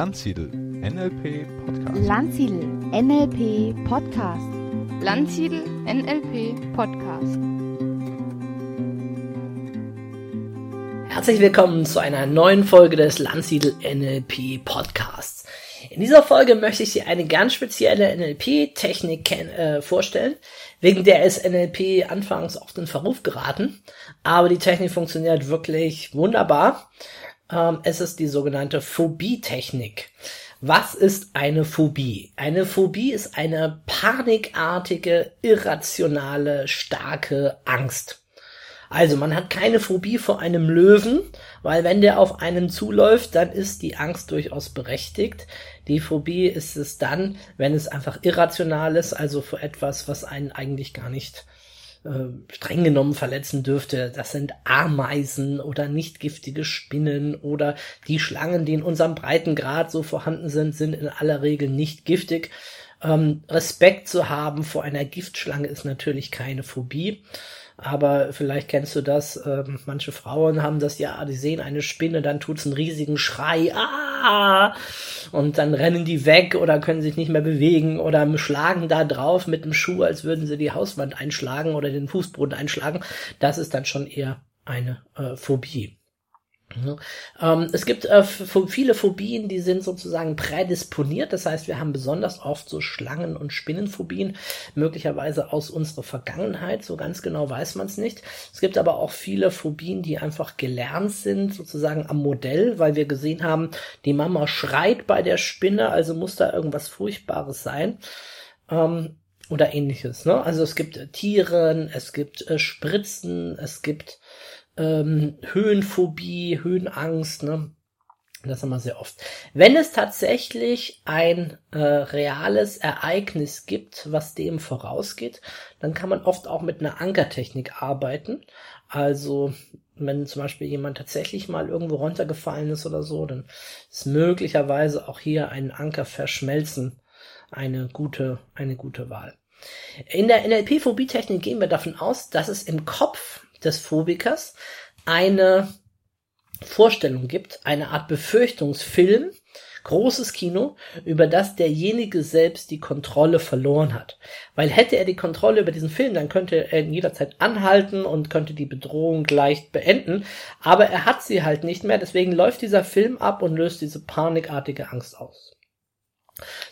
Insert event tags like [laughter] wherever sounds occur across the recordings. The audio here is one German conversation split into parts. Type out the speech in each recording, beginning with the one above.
Landsiedel NLP Podcast. Landsiedel NLP Podcast. Landsiedel NLP Podcast. Herzlich willkommen zu einer neuen Folge des Landsiedel NLP Podcasts. In dieser Folge möchte ich dir eine ganz spezielle NLP-Technik äh, vorstellen, wegen der ist NLP anfangs oft in Verruf geraten, aber die Technik funktioniert wirklich wunderbar. Ähm, es ist die sogenannte Phobie-Technik. Was ist eine Phobie? Eine Phobie ist eine panikartige, irrationale, starke Angst. Also man hat keine Phobie vor einem Löwen, weil wenn der auf einen zuläuft, dann ist die Angst durchaus berechtigt. Die Phobie ist es dann, wenn es einfach irrational ist, also vor etwas, was einen eigentlich gar nicht äh, streng genommen verletzen dürfte. Das sind Ameisen oder nicht giftige Spinnen oder die Schlangen, die in unserem Breitengrad so vorhanden sind, sind in aller Regel nicht giftig. Ähm, Respekt zu haben vor einer Giftschlange ist natürlich keine Phobie. Aber vielleicht kennst du das, ähm, manche Frauen haben das ja, die sehen eine Spinne, dann tut's einen riesigen Schrei, ah! [laughs] Und dann rennen die weg oder können sich nicht mehr bewegen oder schlagen da drauf mit dem Schuh, als würden sie die Hauswand einschlagen oder den Fußboden einschlagen. Das ist dann schon eher eine äh, Phobie. Ähm, es gibt äh, viele Phobien, die sind sozusagen prädisponiert. Das heißt, wir haben besonders oft so Schlangen- und Spinnenphobien, möglicherweise aus unserer Vergangenheit. So ganz genau weiß man es nicht. Es gibt aber auch viele Phobien, die einfach gelernt sind, sozusagen am Modell, weil wir gesehen haben, die Mama schreit bei der Spinne, also muss da irgendwas Furchtbares sein. Ähm, oder ähnliches. Ne? Also es gibt äh, Tieren, es gibt äh, Spritzen, es gibt ähm, Höhenphobie, Höhenangst, ne? Das haben wir sehr oft. Wenn es tatsächlich ein äh, reales Ereignis gibt, was dem vorausgeht, dann kann man oft auch mit einer Ankertechnik arbeiten. Also wenn zum Beispiel jemand tatsächlich mal irgendwo runtergefallen ist oder so, dann ist möglicherweise auch hier ein Anker verschmelzen eine gute, eine gute Wahl. In der NLP-Phobie-Technik gehen wir davon aus, dass es im Kopf des Phobikers eine Vorstellung gibt, eine Art Befürchtungsfilm, großes Kino, über das derjenige selbst die Kontrolle verloren hat. Weil hätte er die Kontrolle über diesen Film, dann könnte er in jeder Zeit anhalten und könnte die Bedrohung leicht beenden. Aber er hat sie halt nicht mehr, deswegen läuft dieser Film ab und löst diese panikartige Angst aus.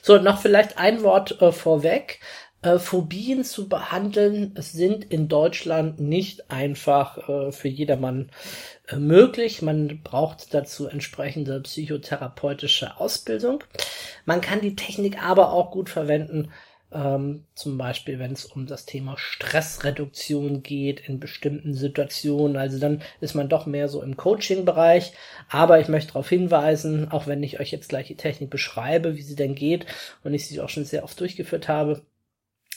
So, noch vielleicht ein Wort äh, vorweg äh, Phobien zu behandeln sind in Deutschland nicht einfach äh, für jedermann äh, möglich. Man braucht dazu entsprechende psychotherapeutische Ausbildung. Man kann die Technik aber auch gut verwenden, ähm, zum Beispiel, wenn es um das Thema Stressreduktion geht in bestimmten Situationen. Also dann ist man doch mehr so im Coaching-Bereich. Aber ich möchte darauf hinweisen, auch wenn ich euch jetzt gleich die Technik beschreibe, wie sie denn geht und ich sie auch schon sehr oft durchgeführt habe,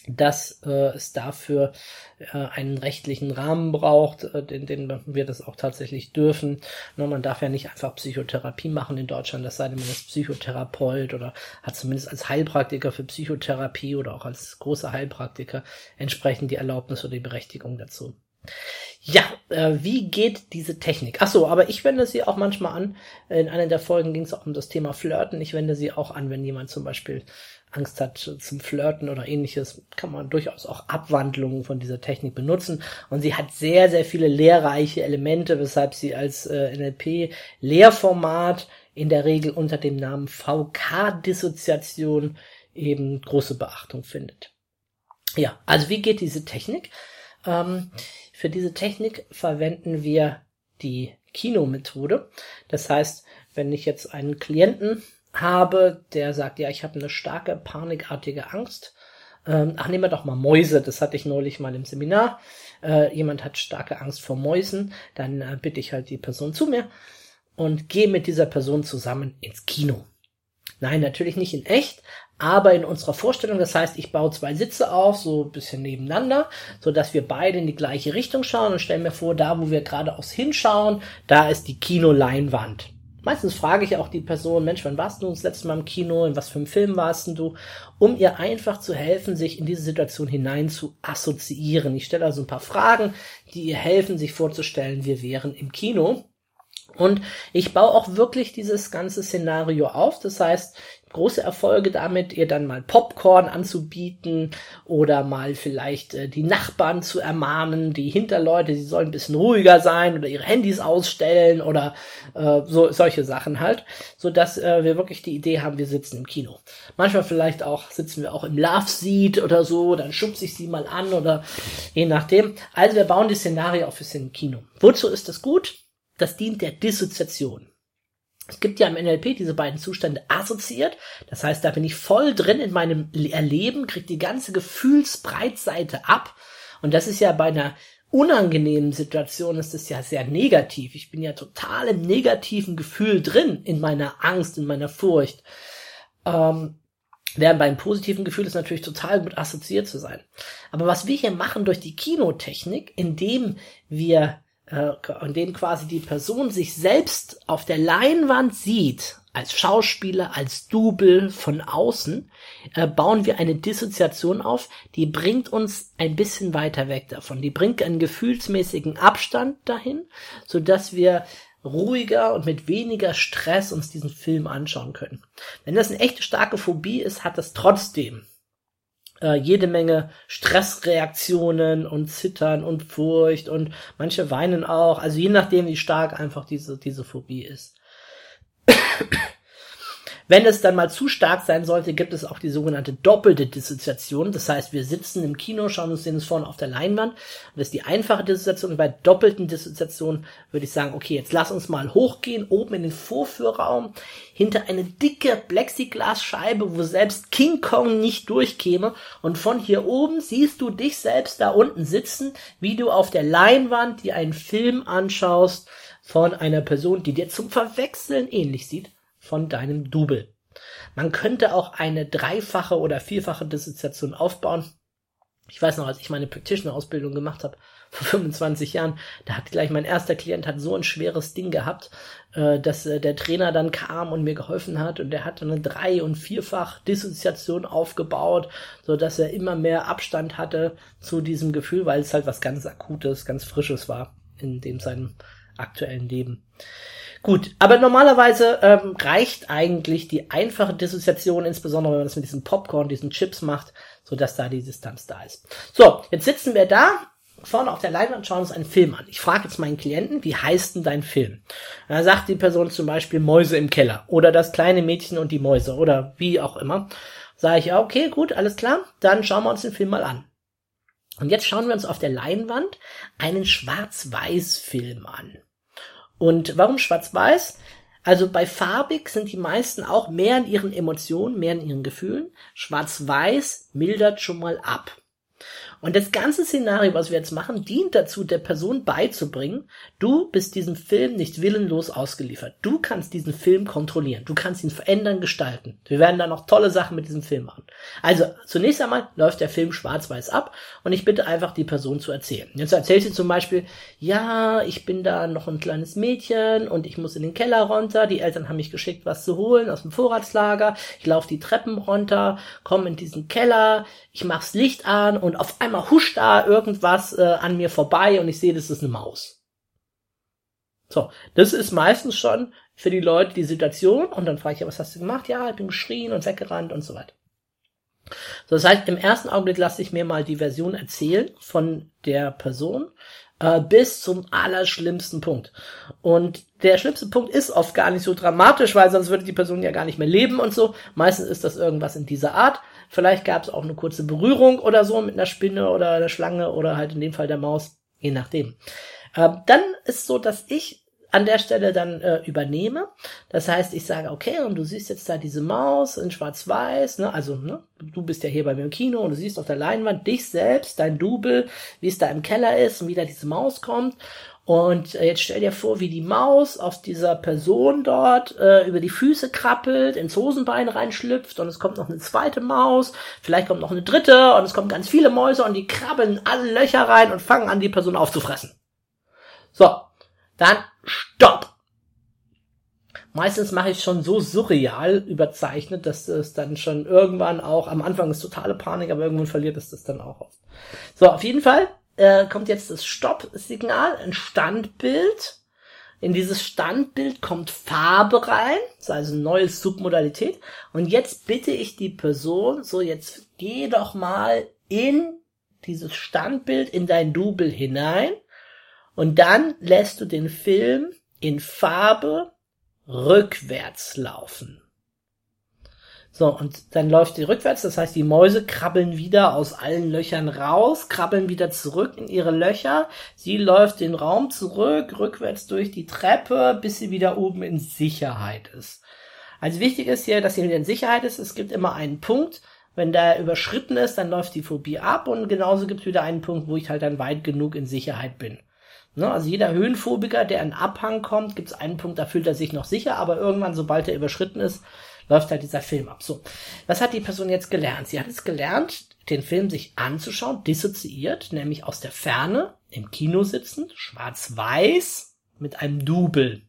dass äh, es dafür äh, einen rechtlichen Rahmen braucht, äh, den, den wir das auch tatsächlich dürfen. Nur man darf ja nicht einfach Psychotherapie machen in Deutschland, das sei denn, man ist Psychotherapeut oder hat zumindest als Heilpraktiker für Psychotherapie oder auch als großer Heilpraktiker entsprechend die Erlaubnis oder die Berechtigung dazu. Ja, äh, wie geht diese Technik? Ach so, aber ich wende sie auch manchmal an. In einer der Folgen ging es auch um das Thema Flirten. Ich wende sie auch an, wenn jemand zum Beispiel Angst hat zum Flirten oder ähnliches, kann man durchaus auch Abwandlungen von dieser Technik benutzen. Und sie hat sehr, sehr viele lehrreiche Elemente, weshalb sie als äh, NLP-Lehrformat in der Regel unter dem Namen VK-Dissoziation eben große Beachtung findet. Ja, also wie geht diese Technik? Ähm, für diese Technik verwenden wir die Kino-Methode. Das heißt, wenn ich jetzt einen Klienten habe, der sagt, ja, ich habe eine starke panikartige Angst. Ähm, ach, nehmen wir doch mal Mäuse, das hatte ich neulich mal im Seminar. Äh, jemand hat starke Angst vor Mäusen, dann äh, bitte ich halt die Person zu mir und gehe mit dieser Person zusammen ins Kino. Nein, natürlich nicht in echt, aber in unserer Vorstellung. Das heißt, ich baue zwei Sitze auf, so ein bisschen nebeneinander, so dass wir beide in die gleiche Richtung schauen und stellen mir vor, da wo wir geradeaus hinschauen, da ist die Kinoleinwand. Meistens frage ich auch die Person, Mensch, wann warst du das letzte Mal im Kino? In was für einem Film warst du? Um ihr einfach zu helfen, sich in diese Situation hinein zu assoziieren. Ich stelle also ein paar Fragen, die ihr helfen, sich vorzustellen, wir wären im Kino. Und ich baue auch wirklich dieses ganze Szenario auf. Das heißt, große Erfolge damit, ihr dann mal Popcorn anzubieten oder mal vielleicht äh, die Nachbarn zu ermahnen, die Hinterleute, sie sollen ein bisschen ruhiger sein oder ihre Handys ausstellen oder äh, so solche Sachen halt, so dass äh, wir wirklich die Idee haben, wir sitzen im Kino. Manchmal vielleicht auch sitzen wir auch im Love Seat oder so, dann schubse ich sie mal an oder je nachdem. Also wir bauen die Szenario auf fürs Kino. Wozu ist das gut? Das dient der Dissoziation. Es gibt ja im NLP diese beiden Zustände assoziiert. Das heißt, da bin ich voll drin in meinem Erleben, kriege die ganze Gefühlsbreitseite ab. Und das ist ja bei einer unangenehmen Situation ist es ja sehr negativ. Ich bin ja total im negativen Gefühl drin, in meiner Angst, in meiner Furcht. Ähm, während beim positiven Gefühl ist natürlich total gut assoziiert zu sein. Aber was wir hier machen durch die Kinotechnik, indem wir äh, in dem quasi die Person sich selbst auf der Leinwand sieht, als Schauspieler, als Double von außen, äh, bauen wir eine Dissoziation auf, die bringt uns ein bisschen weiter weg davon. Die bringt einen gefühlsmäßigen Abstand dahin, so dass wir ruhiger und mit weniger Stress uns diesen Film anschauen können. Wenn das eine echte starke Phobie ist, hat das trotzdem äh, jede Menge Stressreaktionen und Zittern und Furcht und manche weinen auch, also je nachdem, wie stark einfach diese, diese Phobie ist. Wenn es dann mal zu stark sein sollte, gibt es auch die sogenannte doppelte Dissoziation. Das heißt, wir sitzen im Kino, schauen uns den vorne auf der Leinwand. Das ist die einfache Dissoziation. Und bei doppelten Dissoziation würde ich sagen, okay, jetzt lass uns mal hochgehen, oben in den Vorführraum, hinter eine dicke Plexiglasscheibe, wo selbst King Kong nicht durchkäme. Und von hier oben siehst du dich selbst da unten sitzen, wie du auf der Leinwand dir einen Film anschaust von einer Person, die dir zum Verwechseln ähnlich sieht von deinem Double. Man könnte auch eine dreifache oder vierfache Dissoziation aufbauen. Ich weiß noch, als ich meine Practitioner-Ausbildung gemacht habe, [laughs] vor 25 Jahren, da hat gleich mein erster Klient hat so ein schweres Ding gehabt, äh, dass äh, der Trainer dann kam und mir geholfen hat und der hat eine drei- und vierfach Dissoziation aufgebaut, so dass er immer mehr Abstand hatte zu diesem Gefühl, weil es halt was ganz Akutes, ganz Frisches war in dem seinem aktuellen Leben. Gut, aber normalerweise ähm, reicht eigentlich die einfache Dissoziation, insbesondere wenn man das mit diesem Popcorn, diesen Chips macht, so dass da die Distanz da ist. So, jetzt sitzen wir da vorne auf der Leinwand und schauen uns einen Film an. Ich frage jetzt meinen Klienten, wie heißt denn dein Film? Und dann sagt die Person zum Beispiel Mäuse im Keller oder das kleine Mädchen und die Mäuse oder wie auch immer. Sage ich, okay, gut, alles klar, dann schauen wir uns den Film mal an. Und jetzt schauen wir uns auf der Leinwand einen Schwarz-Weiß-Film an. Und warum schwarz-weiß? Also bei farbig sind die meisten auch mehr in ihren Emotionen, mehr in ihren Gefühlen. Schwarz-weiß mildert schon mal ab. Und das ganze Szenario, was wir jetzt machen, dient dazu, der Person beizubringen, du bist diesem Film nicht willenlos ausgeliefert. Du kannst diesen Film kontrollieren. Du kannst ihn verändern, gestalten. Wir werden da noch tolle Sachen mit diesem Film machen. Also, zunächst einmal läuft der Film schwarz-weiß ab und ich bitte einfach die Person zu erzählen. Jetzt erzählt sie zum Beispiel, ja, ich bin da noch ein kleines Mädchen und ich muss in den Keller runter. Die Eltern haben mich geschickt, was zu holen aus dem Vorratslager. Ich laufe die Treppen runter, komme in diesen Keller, ich mach's Licht an und auf einmal einmal huscht da irgendwas äh, an mir vorbei und ich sehe, das ist eine Maus. So, das ist meistens schon für die Leute die Situation und dann frage ich ja, was hast du gemacht? Ja, ich bin geschrien und weggerannt und so weiter. So, das heißt, im ersten Augenblick lasse ich mir mal die Version erzählen von der Person äh, bis zum allerschlimmsten Punkt. Und der schlimmste Punkt ist oft gar nicht so dramatisch, weil sonst würde die Person ja gar nicht mehr leben und so. Meistens ist das irgendwas in dieser Art. Vielleicht gab es auch eine kurze Berührung oder so mit einer Spinne oder einer Schlange oder halt in dem Fall der Maus, je nachdem. Äh, dann ist so, dass ich an der Stelle dann äh, übernehme. Das heißt, ich sage, okay, und du siehst jetzt da diese Maus in Schwarz-Weiß, ne? Also, ne, du bist ja hier bei mir im Kino und du siehst auf der Leinwand dich selbst, dein Double, wie es da im Keller ist und wie da diese Maus kommt. Und äh, jetzt stell dir vor, wie die Maus auf dieser Person dort äh, über die Füße krabbelt, ins Hosenbein reinschlüpft und es kommt noch eine zweite Maus, vielleicht kommt noch eine dritte und es kommen ganz viele Mäuse und die krabbeln alle Löcher rein und fangen an, die Person aufzufressen. So, dann stopp! Meistens mache ich schon so surreal überzeichnet, dass es dann schon irgendwann auch, am Anfang ist totale Panik, aber irgendwann verliert es das dann auch oft. So, auf jeden Fall äh, kommt jetzt das Stopp-Signal, ein Standbild. in dieses Standbild kommt Farbe rein, das ist also eine neue Submodalität. Und jetzt bitte ich die Person, so jetzt geh doch mal in dieses Standbild, in dein Double hinein. Und dann lässt du den Film in Farbe rückwärts laufen. So, und dann läuft sie rückwärts, das heißt, die Mäuse krabbeln wieder aus allen Löchern raus, krabbeln wieder zurück in ihre Löcher. Sie läuft den Raum zurück, rückwärts durch die Treppe, bis sie wieder oben in Sicherheit ist. Also wichtig ist hier, dass sie wieder in Sicherheit ist. Es gibt immer einen Punkt. Wenn der überschritten ist, dann läuft die Phobie ab und genauso gibt es wieder einen Punkt, wo ich halt dann weit genug in Sicherheit bin. Ne, also jeder Höhenphobiker, der an Abhang kommt, gibt es einen Punkt, da fühlt er sich noch sicher, aber irgendwann, sobald er überschritten ist, läuft halt dieser Film ab. So, was hat die Person jetzt gelernt? Sie hat es gelernt, den Film sich anzuschauen, dissoziiert, nämlich aus der Ferne, im Kino sitzend, schwarz-weiß, mit einem Double.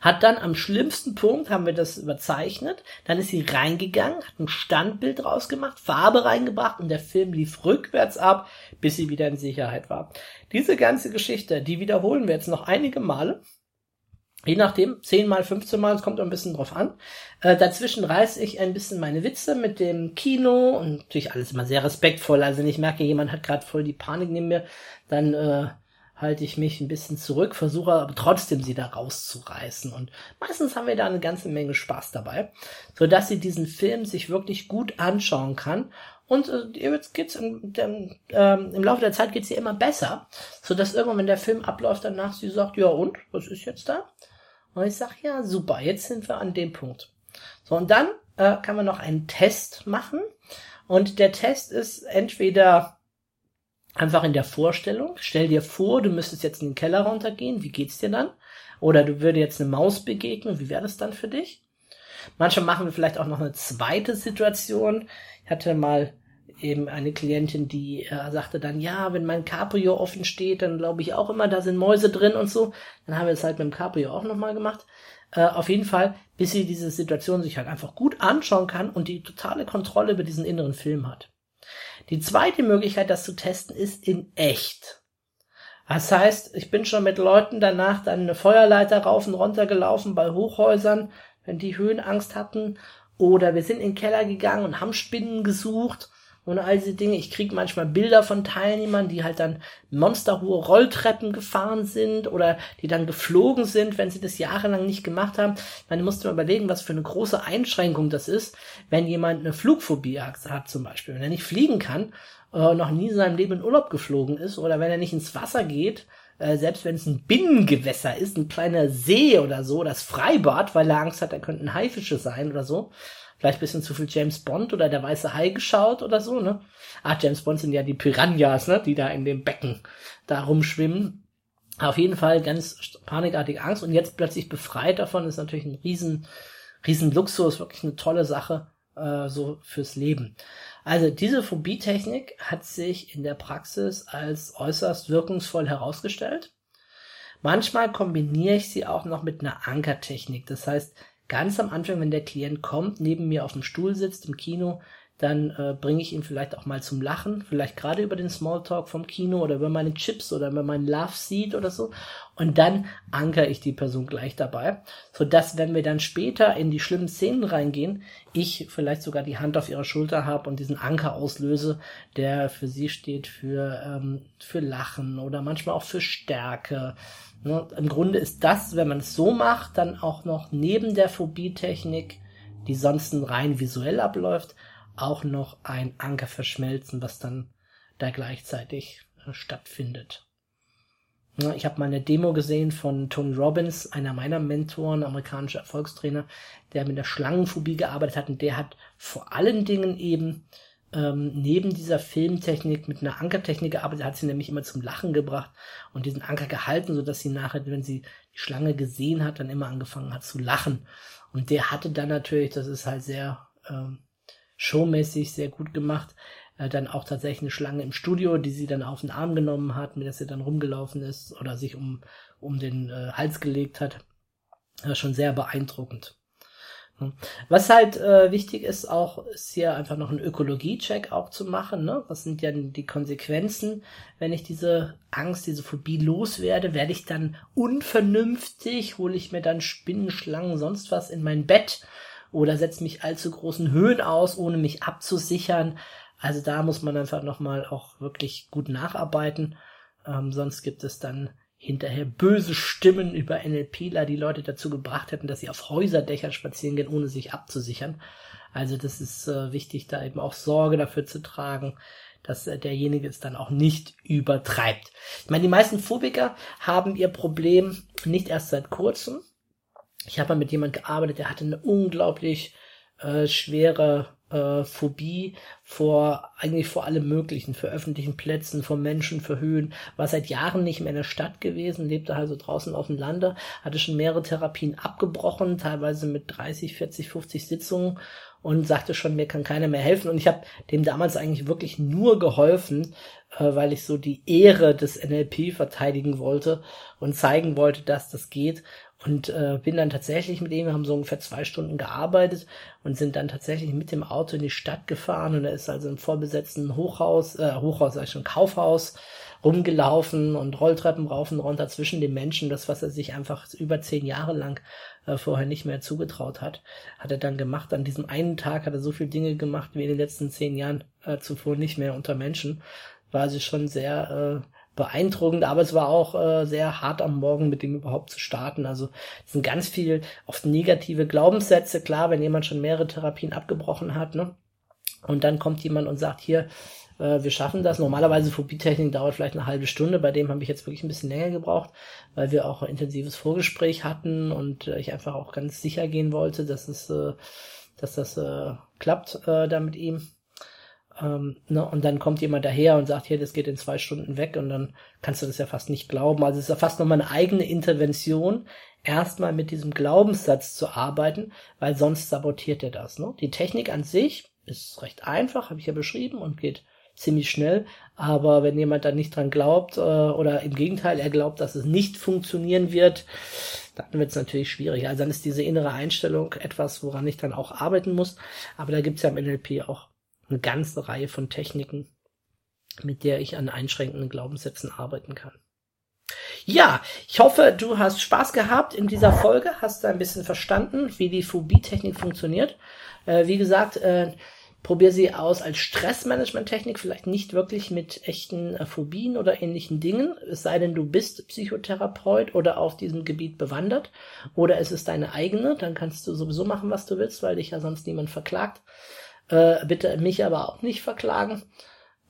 Hat dann am schlimmsten Punkt, haben wir das überzeichnet, dann ist sie reingegangen, hat ein Standbild rausgemacht, Farbe reingebracht und der Film lief rückwärts ab, bis sie wieder in Sicherheit war. Diese ganze Geschichte, die wiederholen wir jetzt noch einige Male Je nachdem, 10 mal, 15 mal, es kommt ein bisschen drauf an. Äh, dazwischen reiße ich ein bisschen meine Witze mit dem Kino und natürlich alles immer sehr respektvoll. Also wenn ich merke, jemand hat gerade voll die Panik neben mir, dann äh, halte ich mich ein bisschen zurück, versuche aber trotzdem sie da rauszureißen. Und meistens haben wir da eine ganze Menge Spaß dabei, so dass sie diesen Film sich wirklich gut anschauen kann. Und äh, jetzt geht's im, dem, ähm, im Laufe der Zeit geht's ihr immer besser, so dass irgendwann, wenn der Film abläuft, danach sie sagt, ja und, was ist jetzt da? Und ich sage, ja, super, jetzt sind wir an dem Punkt. So, und dann äh, kann man noch einen Test machen. Und der Test ist entweder einfach in der Vorstellung. Stell dir vor, du müsstest jetzt in den Keller runtergehen. Wie geht's dir dann? Oder du würdest jetzt eine Maus begegnen. Wie wäre das dann für dich? Manchmal machen wir vielleicht auch noch eine zweite Situation. Ich hatte mal eben eine Klientin, die äh, sagte dann, ja, wenn mein Cabrio offen steht, dann glaube ich auch immer, da sind Mäuse drin und so. Dann haben wir es halt mit dem Cabrio auch nochmal gemacht. Äh, auf jeden Fall, bis sie diese Situation sich halt einfach gut anschauen kann und die totale Kontrolle über diesen inneren Film hat. Die zweite Möglichkeit, das zu testen, ist in echt. Das heißt, ich bin schon mit Leuten danach dann eine Feuerleiter rauf und runter gelaufen bei Hochhäusern, wenn die Höhenangst hatten. Oder wir sind in den Keller gegangen und haben Spinnen gesucht und all diese Dinge. Ich kriege manchmal Bilder von Teilnehmern, die halt dann monsterhohe Rolltreppen gefahren sind oder die dann geflogen sind, wenn sie das jahrelang nicht gemacht haben. Man musste mal überlegen, was für eine große Einschränkung das ist, wenn jemand eine Flugphobie hat, zum Beispiel. Wenn er nicht fliegen kann, äh, noch nie in seinem Leben in Urlaub geflogen ist oder wenn er nicht ins Wasser geht, äh, selbst wenn es ein Binnengewässer ist, ein kleiner See oder so, das Freibad, weil er Angst hat, da könnten Haifische sein oder so, vielleicht ein bisschen zu viel James Bond oder der weiße Hai geschaut oder so, ne? Ah, James Bond sind ja die Piranhas, ne? Die da in dem Becken da rumschwimmen. Auf jeden Fall ganz panikartige Angst und jetzt plötzlich befreit davon ist natürlich ein riesen, riesen Luxus, wirklich eine tolle Sache, äh, so fürs Leben. Also diese Phobie-Technik hat sich in der Praxis als äußerst wirkungsvoll herausgestellt. Manchmal kombiniere ich sie auch noch mit einer Ankertechnik. Das heißt, ganz am Anfang, wenn der Klient kommt, neben mir auf dem Stuhl sitzt im Kino, dann äh, bringe ich ihn vielleicht auch mal zum Lachen, vielleicht gerade über den Smalltalk vom Kino oder über meine Chips oder über meinen Love Seat oder so. Und dann anker ich die Person gleich dabei, so dass wenn wir dann später in die schlimmen Szenen reingehen, ich vielleicht sogar die Hand auf ihrer Schulter habe und diesen Anker auslöse, der für sie steht für ähm, für Lachen oder manchmal auch für Stärke Ne? Im Grunde ist das, wenn man es so macht, dann auch noch neben der Phobie-Technik, die sonst rein visuell abläuft, auch noch ein Anker verschmelzen, was dann da gleichzeitig äh, stattfindet. Ich habe mal eine Demo gesehen von Tony Robbins, einer meiner Mentoren, amerikanischer Erfolgstrainer, der mit der Schlangenphobie gearbeitet hat und der hat vor allen Dingen eben ähm, neben dieser Filmtechnik mit einer Ankertechnik gearbeitet, hat sie nämlich immer zum Lachen gebracht und diesen Anker gehalten, so dass sie nachher, wenn sie die Schlange gesehen hat, dann immer angefangen hat zu lachen. Und der hatte dann natürlich, das ist halt sehr ähm, showmäßig, sehr gut gemacht, äh, dann auch tatsächlich eine Schlange im Studio, die sie dann auf den Arm genommen hat, mit der sie dann rumgelaufen ist oder sich um, um den äh, Hals gelegt hat. Das schon sehr beeindruckend. Was halt äh, wichtig ist, auch ist hier einfach noch einen Ökologie-Check auch zu machen. Ne? Was sind ja die Konsequenzen, wenn ich diese Angst, diese Phobie loswerde? Werde ich dann unvernünftig? Hole ich mir dann Spinnen, Schlangen, sonst was in mein Bett? Oder setze mich allzu großen Höhen aus, ohne mich abzusichern? Also da muss man einfach nochmal auch wirklich gut nacharbeiten. Ähm, sonst gibt es dann hinterher böse Stimmen über NLPler, die Leute dazu gebracht hätten, dass sie auf Häuserdächern spazieren gehen, ohne sich abzusichern. Also das ist äh, wichtig, da eben auch Sorge dafür zu tragen, dass äh, derjenige es dann auch nicht übertreibt. Ich meine, die meisten Phobiker haben ihr Problem nicht erst seit kurzem. Ich habe mal mit jemand gearbeitet, der hatte eine unglaublich äh, schwere äh, Phobie vor eigentlich vor allem möglichen, für öffentlichen Plätzen, vor Menschen, für Höhen, war seit Jahren nicht mehr in der Stadt gewesen, lebte also draußen auf dem Lande, hatte schon mehrere Therapien abgebrochen, teilweise mit 30, 40, 50 Sitzungen und sagte schon, mir kann keiner mehr helfen. Und ich habe dem damals eigentlich wirklich nur geholfen, äh, weil ich so die Ehre des NLP verteidigen wollte und zeigen wollte, dass das geht. Und äh, bin dann tatsächlich mit ihm, haben so ungefähr zwei Stunden gearbeitet und sind dann tatsächlich mit dem Auto in die Stadt gefahren und er ist also im vorbesetzten Hochhaus, äh, Hochhaus, sag ich schon, Kaufhaus rumgelaufen und Rolltreppen rauf und runter zwischen den Menschen, das, was er sich einfach über zehn Jahre lang äh, vorher nicht mehr zugetraut hat, hat er dann gemacht. An diesem einen Tag hat er so viele Dinge gemacht wie in den letzten zehn Jahren äh, zuvor nicht mehr unter Menschen. War also schon sehr äh, beeindruckend, aber es war auch äh, sehr hart am Morgen, mit dem überhaupt zu starten. Also es sind ganz viel oft negative Glaubenssätze, klar, wenn jemand schon mehrere Therapien abgebrochen hat, ne? Und dann kommt jemand und sagt, hier, äh, wir schaffen das. Normalerweise Phobie-Technik dauert vielleicht eine halbe Stunde, bei dem habe ich jetzt wirklich ein bisschen länger gebraucht, weil wir auch ein intensives Vorgespräch hatten und äh, ich einfach auch ganz sicher gehen wollte, dass es, äh, dass das äh, klappt äh, da mit ihm. Ähm, ne, und dann kommt jemand daher und sagt, hier, das geht in zwei Stunden weg und dann kannst du das ja fast nicht glauben. Also es ist ja fast nochmal eine eigene Intervention, erstmal mit diesem Glaubenssatz zu arbeiten, weil sonst sabotiert er das. Ne? Die Technik an sich ist recht einfach, habe ich ja beschrieben und geht ziemlich schnell. Aber wenn jemand dann nicht dran glaubt äh, oder im Gegenteil, er glaubt, dass es nicht funktionieren wird, dann wird es natürlich schwierig. Also dann ist diese innere Einstellung etwas, woran ich dann auch arbeiten muss. Aber da gibt es ja im NLP auch eine ganze Reihe von Techniken, mit der ich an einschränkenden Glaubenssätzen arbeiten kann. Ja, ich hoffe, du hast Spaß gehabt in dieser Folge, hast ein bisschen verstanden, wie die Phobie-Technik funktioniert. Äh, wie gesagt, äh, probier sie aus als Stressmanagement-Technik, vielleicht nicht wirklich mit echten äh, Phobien oder ähnlichen Dingen, es sei denn, du bist Psychotherapeut oder auf diesem Gebiet bewandert, oder es ist deine eigene, dann kannst du sowieso machen, was du willst, weil dich ja sonst niemand verklagt. Äh, bitte mich aber auch nicht verklagen.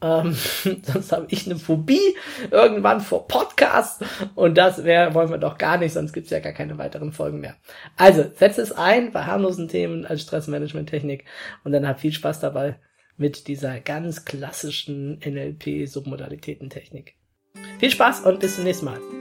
Ähm, [laughs] sonst habe ich eine Phobie irgendwann vor Podcasts und das wär, wollen wir doch gar nicht, sonst gibt's ja gar keine weiteren Folgen mehr. Also, setz es ein bei harmlosen Themen als Stressmanagement-Technik und dann hab viel Spaß dabei mit dieser ganz klassischen NLP-Submodalitäten-Technik. Viel Spaß und bis zum nächsten Mal.